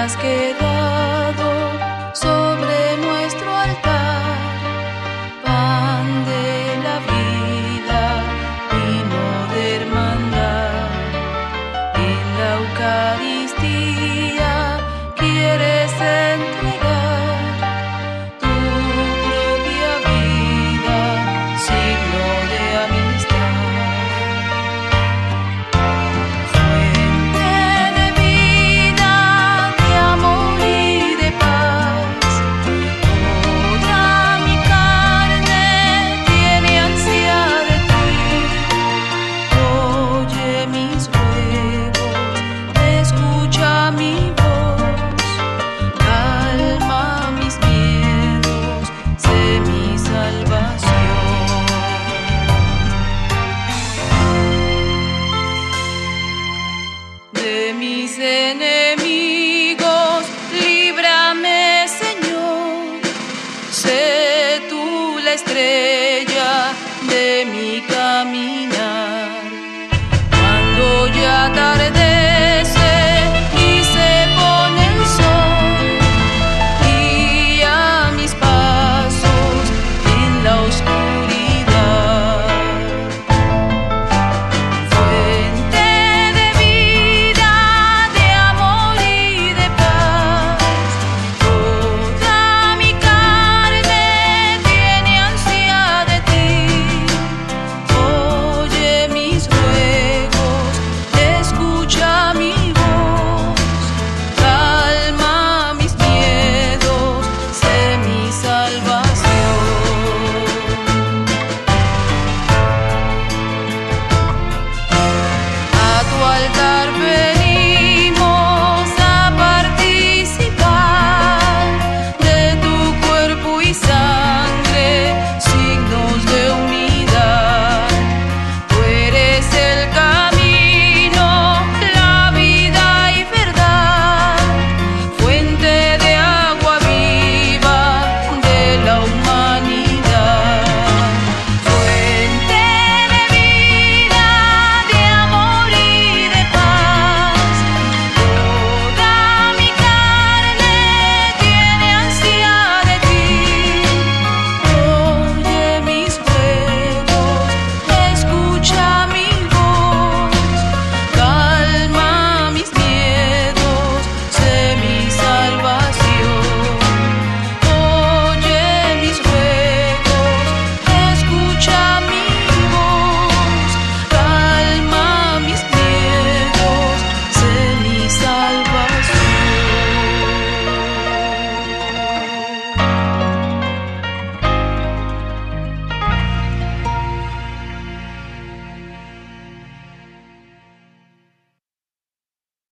has quedado estrella de mi casa.